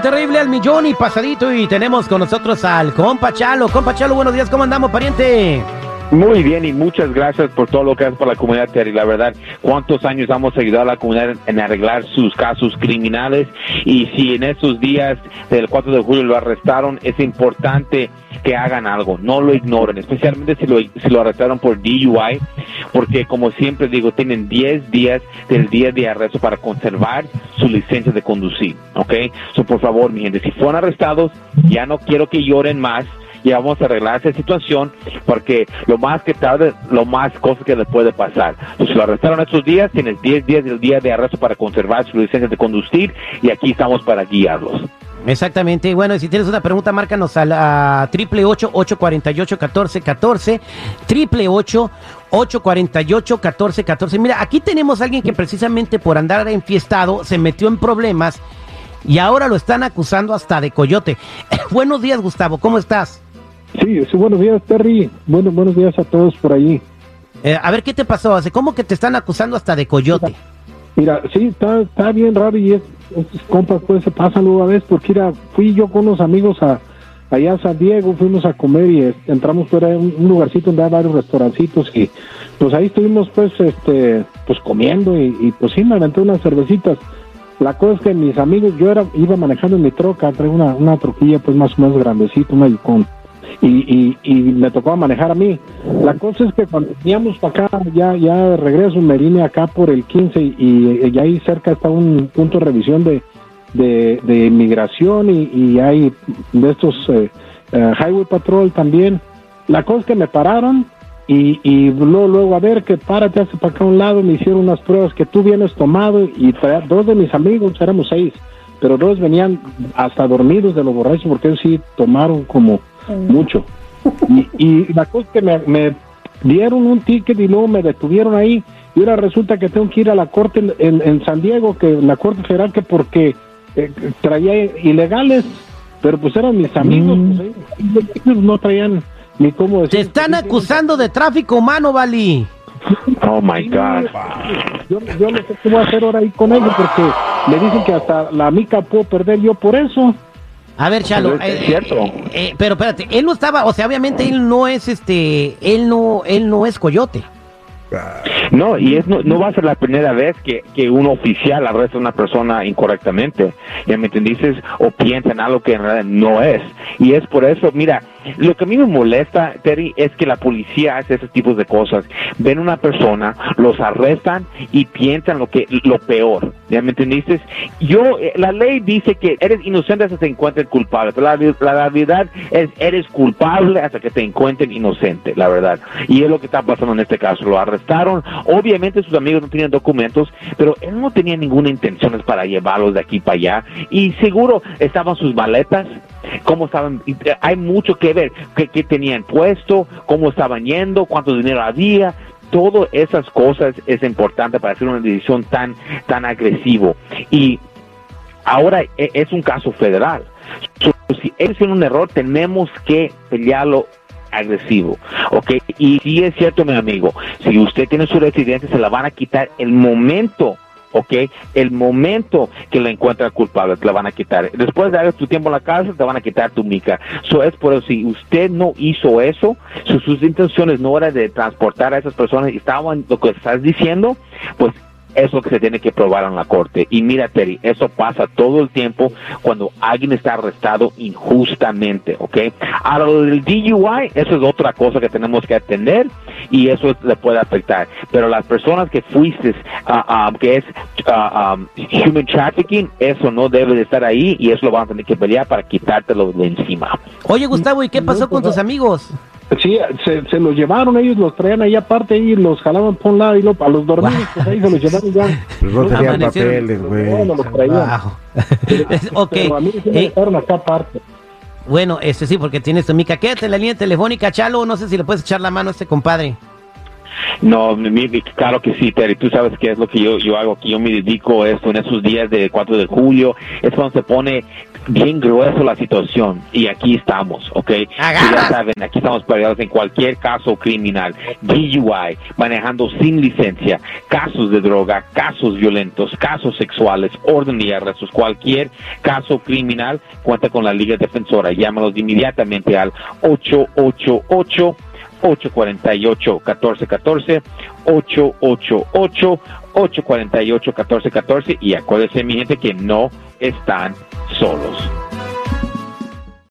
terrible al millón y pasadito y tenemos con nosotros al compa Chalo. Compa Chalo, buenos días, ¿cómo andamos, pariente? Muy bien y muchas gracias por todo lo que haces por la comunidad, Terry. La verdad, cuántos años hemos ayudado a la comunidad en arreglar sus casos criminales y si en esos días del 4 de julio lo arrestaron, es importante que hagan algo, no lo ignoren, especialmente si lo, si lo arrestaron por DUI, porque como siempre digo, tienen 10 días del día de arresto para conservar su licencia de conducir, ¿ok? So, por favor, mi gente, si fueron arrestados, ya no quiero que lloren más, ya vamos a arreglar esa situación porque lo más que tarde, lo más cosas que les puede pasar. si lo arrestaron estos días, tienes 10 días del día de arresto para conservar su licencia de conducir y aquí estamos para guiarlos. Exactamente. Bueno, si tienes una pregunta, márcanos a la triple ocho ocho cuarenta y ocho catorce catorce triple ocho ocho cuarenta y ocho catorce catorce. Mira, aquí tenemos a alguien que precisamente por andar enfiestado se metió en problemas y ahora lo están acusando hasta de coyote. Buenos días, Gustavo. ¿Cómo estás? Sí, sí, buenos días, Terry. Bueno, buenos días a todos por allí. Eh, a ver, ¿qué te pasó? ¿Cómo que te están acusando hasta de coyote? Mira, sí, está, está bien raro y es, estos compas pues se pasan una vez porque mira, fui yo con unos amigos a allá a San Diego, fuimos a comer y entramos fuera de un, lugarcito donde hay varios restaurancitos y pues ahí estuvimos pues este pues comiendo y, pues sí me aventé unas cervecitas. La cosa es que mis amigos, yo era iba manejando en mi troca, traigo una, una troquilla pues más o menos grandecita, una Yukon y, y, me tocó manejar a mí. La cosa es que cuando veníamos para acá, ya, ya de regreso, me vine acá por el 15 y, ahí cerca está un punto de revisión de, de, inmigración y, hay de estos eh, eh, Highway Patrol también. La cosa es que me pararon y, y luego, luego, a ver, que párate hace para acá a un lado, me hicieron unas pruebas que tú vienes tomado y dos de mis amigos, éramos seis, pero dos venían hasta dormidos de los borrachos porque ellos sí tomaron como mucho. Y, la cosa es que me, dieron un ticket y luego me detuvieron ahí y ahora resulta que tengo que ir a la corte en, San Diego, que la corte federal que porque eh, traía ilegales, pero pues eran mis amigos, mm. pues, no traían ni cómo decir. Te están acusando de tráfico humano, Bali. Oh my God. Yo, yo no sé qué voy a hacer ahora ahí con ellos porque me dicen que hasta la mica puedo perder yo por eso. A ver, Chalo, es eh, cierto. Eh, eh, pero espérate, él no estaba, o sea, obviamente él no es este, él no, él no es coyote. No, y es, no, va a ser la primera vez que, que un oficial arresta a una persona incorrectamente, ¿ya me entendiste? O piensa en algo que en realidad no es. Y es por eso, mira, lo que a mí me molesta, Terry, es que la policía hace esos tipos de cosas. Ven una persona, los arrestan y piensan lo que lo peor. ¿Ya me entendiste? Yo, eh, la ley dice que eres inocente hasta que te encuentren culpable, pero la, la, realidad es eres culpable hasta que te encuentren inocente, la verdad. Y es lo que está pasando en este caso. Lo arrestaron, obviamente sus amigos no tenían documentos, pero él no tenía ninguna intención para llevarlos de aquí para allá. Y seguro estaban sus maletas, cómo estaban, hay mucho que ver, qué, tenían puesto, cómo estaban yendo, cuánto dinero había, todas esas cosas es importante para hacer una decisión tan, tan agresivo. Y ahora e, es un caso federal. si él tiene un error, tenemos que pelearlo agresivo, ¿ok? Y si es cierto, mi amigo, si usted tiene su residencia, se la van a quitar el momento ¿ok? El momento que la encuentra culpable, te la van a quitar. Después de haber tu tiempo en la cárcel, te van a quitar tu mica. Eso es por eso, si usted no hizo eso, sus intenciones no eran de transportar a esas personas y estaban lo que estás diciendo, pues eso que se tiene que probar en la corte. Y mira, Terry, eso pasa todo el tiempo cuando alguien está arrestado injustamente, ¿ok? Ahora, lo del DUI, eso es otra cosa que tenemos que atender y eso le puede afectar. Pero las personas que fuiste, uh, que es uh, um, human trafficking, eso no debe de estar ahí y eso lo van a tener que pelear para quitártelo de encima. Oye, Gustavo, ¿y qué pasó con tus amigos? Sí, se, se, los llevaron ellos, los traían ahí aparte y los jalaban por un lado y lo, a los dormidos, pues ahí se los llevaron ya. Pues no tenían papeles, güey. Bueno, los traían. ok. Pero a mí me dejaron acá aparte. Bueno, este sí, porque tienes tu mica. Quédate en la línea telefónica, Chalo. No sé si le puedes echar la mano a este compadre. No, claro que sí, Terry, tú sabes qué es lo que yo, yo hago aquí, yo me dedico a esto en esos días de 4 de julio, es cuando se pone bien grueso la situación y aquí estamos, ¿ok? ya saben, aquí estamos parados en cualquier caso criminal, DUI, manejando sin licencia, casos de droga, casos violentos, casos sexuales, orden y arrestos, cualquier caso criminal, cuenta con la Liga Defensora. Llámalos inmediatamente al 888 848-1414, 888-848-1414 y acuérdense mi gente que no están solos.